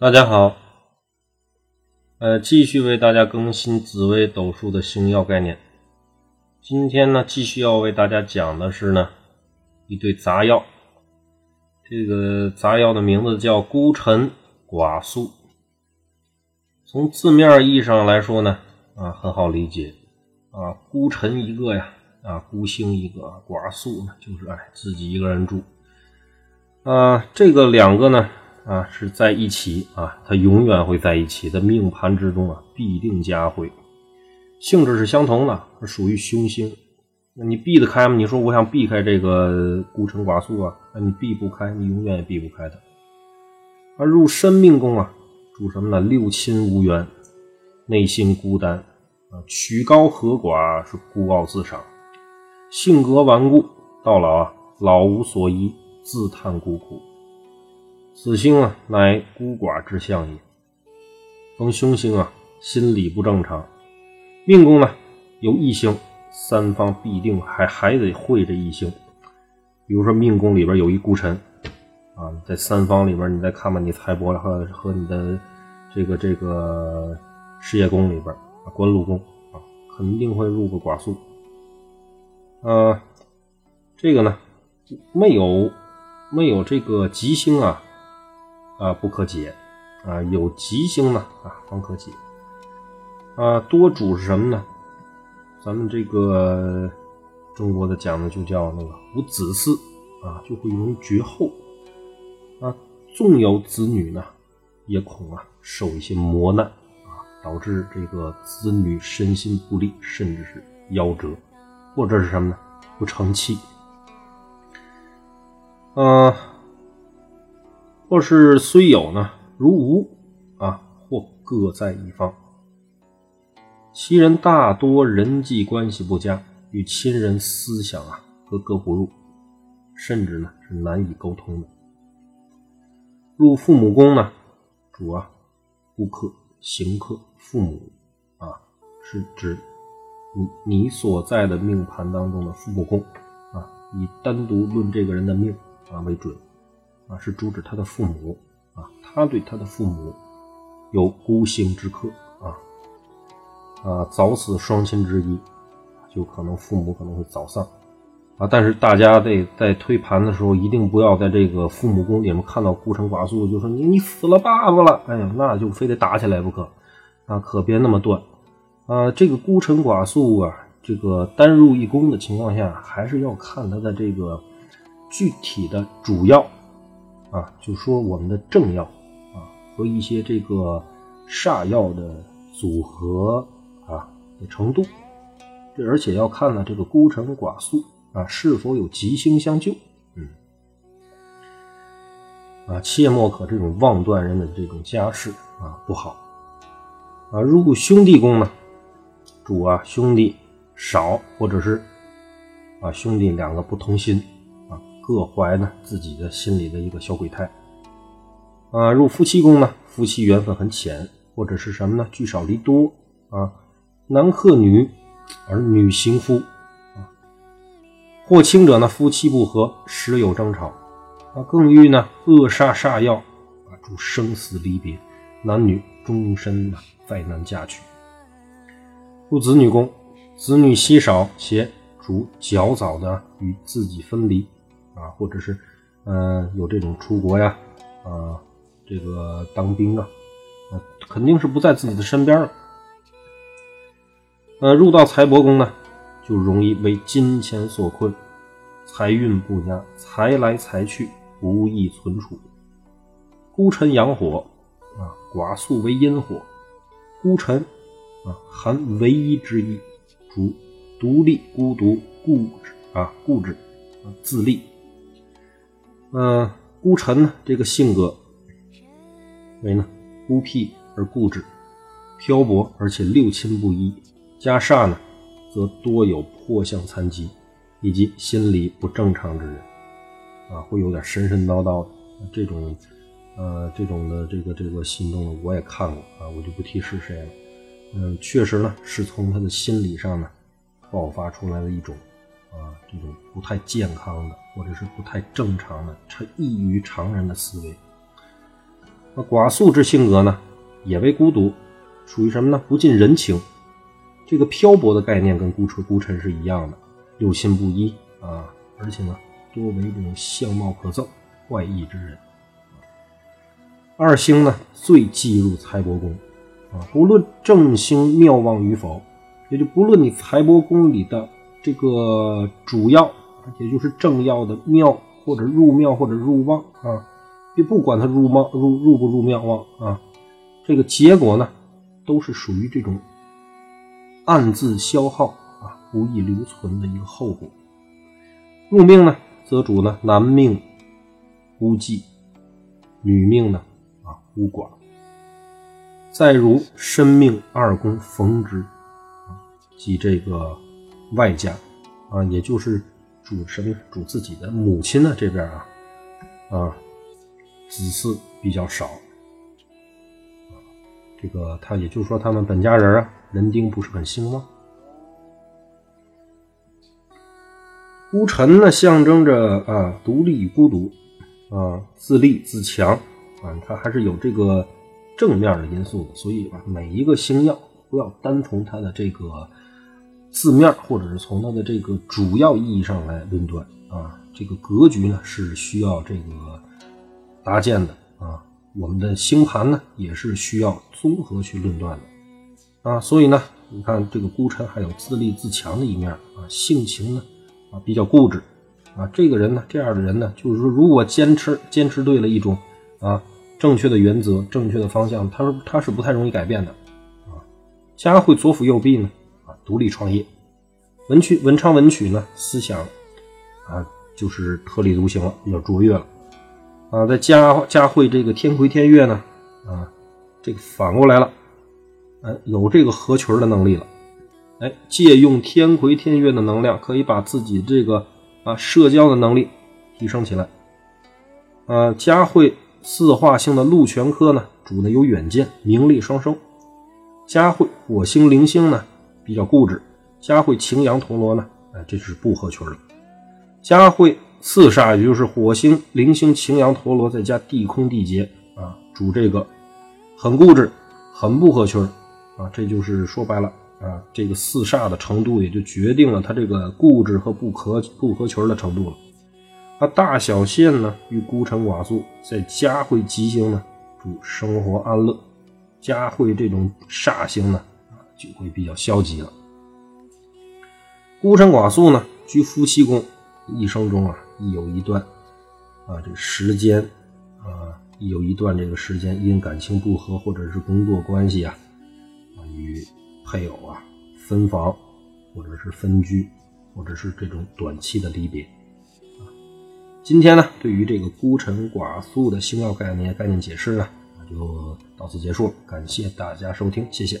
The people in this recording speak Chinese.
大家好，呃，继续为大家更新紫微斗数的星耀概念。今天呢，继续要为大家讲的是呢一对杂药。这个杂药的名字叫孤臣寡宿。从字面意义上来说呢，啊，很好理解啊，孤臣一个呀，啊，孤星一个，寡宿呢就是哎自己一个人住。啊，这个两个呢。啊，是在一起啊，他永远会在一起的命盘之中啊，必定加会，性质是相同的，是属于凶星。那你避得开吗？你说我想避开这个孤臣寡宿啊，那你避不开，你永远也避不开它。而入生命宫啊，主什么呢？六亲无缘，内心孤单啊，曲高和寡，是孤傲自赏，性格顽固，到老啊，老无所依，自叹孤苦。此星啊，乃孤寡之相也。逢凶星啊，心理不正常。命宫呢有异星，三方必定还还得会这异星。比如说命宫里边有一孤臣啊，在三方里边，你再看吧，你财帛和和你的这个这个事业宫里边啊，官禄宫啊，肯定会入个寡宿。呃，这个呢没有没有这个吉星啊。啊，不可解，啊，有吉星呢，啊，方可解，啊，多主是什么呢？咱们这个中国的讲的就叫那个无子嗣，啊，就会容易绝后，啊，纵有子女呢，也恐啊受一些磨难，啊，导致这个子女身心不利，甚至是夭折，或者是什么呢？不成器，嗯。或是虽有呢，如无啊，或各在一方。其人大多人际关系不佳，与亲人思想啊格格不入，甚至呢是难以沟通的。入父母宫呢，主啊，顾客、行客、父母啊，是指你你所在的命盘当中的父母宫啊，以单独论这个人的命啊为准。啊，是主指他的父母啊，他对他的父母有孤星之克啊啊，早死双亲之一，就可能父母可能会早丧啊。但是大家在在推盘的时候，一定不要在这个父母宫里面看到孤臣寡宿，就说你你死了爸爸了，哎呀，那就非得打起来不可啊，可别那么断啊。这个孤臣寡宿啊，这个单入一宫的情况下，还是要看他的这个具体的主要。啊，就说我们的正药啊和一些这个煞药的组合啊的程度，这而且要看呢这个孤臣寡宿啊是否有吉星相救，嗯，啊切莫可这种妄断人的这种家事啊不好啊。入兄弟宫呢，主啊兄弟少或者是啊兄弟两个不同心。各怀呢自己的心里的一个小鬼胎，啊，入夫妻宫呢，夫妻缘分很浅，或者是什么呢？聚少离多啊，男克女，而女行夫啊，或轻者呢，夫妻不和，时有争吵啊，更遇呢恶煞煞药啊，主生死离别，男女终身呢再难嫁娶。入子女宫，子女稀少且主较早的与自己分离。啊，或者是，呃，有这种出国呀，啊，这个当兵啊，呃，肯定是不在自己的身边了。呃，入到财帛宫呢，就容易为金钱所困，财运不佳，财来财去，不易存储。孤臣阳火，啊，寡宿为阴火，孤臣，啊，含唯一之意，主独立、孤独、固执，啊，固执，啊，自立。嗯，孤臣呢，这个性格为呢孤僻而固执，漂泊而且六亲不依，加煞呢，则多有破相残疾，以及心理不正常之人，啊，会有点神神叨叨的这种，呃，这种的这个这个心动的我也看过啊，我就不提是谁了。嗯，确实呢，是从他的心理上呢爆发出来的一种。啊，这种不太健康的，或者是不太正常的，超异于常人的思维。那寡宿之性格呢，也为孤独，属于什么呢？不近人情。这个漂泊的概念跟孤臣孤臣是一样的，六亲不一啊，而且呢，多为这种相貌可憎、怪异之人。二星呢，最忌入财帛宫啊，不论正星妙望与否，也就不论你财帛宫里的这个主要，也就是正要的庙或者入庙或者入旺啊，就不管他入庙入入不入庙旺啊，这个结果呢，都是属于这种暗自消耗啊，不易留存的一个后果。入命呢，则主呢男命孤寂，女命呢啊。孤寡，再如身命二宫逢之，即这个外家啊，也就是主什么？主自己的母亲呢？这边啊，啊，子嗣比较少，这个他也就是说，他们本家人啊，人丁不是很兴旺。孤臣呢，象征着啊，独立与孤独，啊，自立自强。啊，他还是有这个正面的因素的，所以啊，每一个星耀不要单从它的这个字面，或者是从它的这个主要意义上来论断啊。这个格局呢是需要这个搭建的啊。我们的星盘呢也是需要综合去论断的啊。所以呢，你看这个孤臣还有自立自强的一面啊，性情呢啊比较固执啊。这个人呢，这样的人呢，就是说如果坚持坚持对了一种。啊，正确的原则，正确的方向，他说他是不太容易改变的。啊，佳慧左辅右弼呢，独立创业。文曲文昌文曲呢，思想啊，就是特立独行了，比较卓越了。啊，在佳佳慧这个天魁天月呢，啊，这个反过来了，哎，有这个合群的能力了。哎，借用天魁天月的能量，可以把自己这个啊社交的能力提升起来。啊，佳慧。四化星的禄全科呢，主呢有远见，名利双收。加会火星灵星呢比较固执，加会擎羊陀罗呢，哎，这是不合群的。加会四煞也就是火星灵星擎羊陀罗再加地空地劫啊，主这个很固执，很不合群啊，这就是说白了啊，这个四煞的程度也就决定了他这个固执和不合不合群的程度了。它大小限呢，与孤臣寡宿，在家会吉星呢，主生活安乐；家会这种煞星呢，就会比较消极了。孤臣寡宿呢，居夫妻宫，一生中啊，亦有一段啊，这个时间啊，亦有一段这个时间，因感情不和或者是工作关系啊，啊，与配偶啊分房，或者是分居，或者是这种短期的离别。今天呢，对于这个孤臣寡宿的星耀概念概念解释呢，就到此结束了。感谢大家收听，谢谢。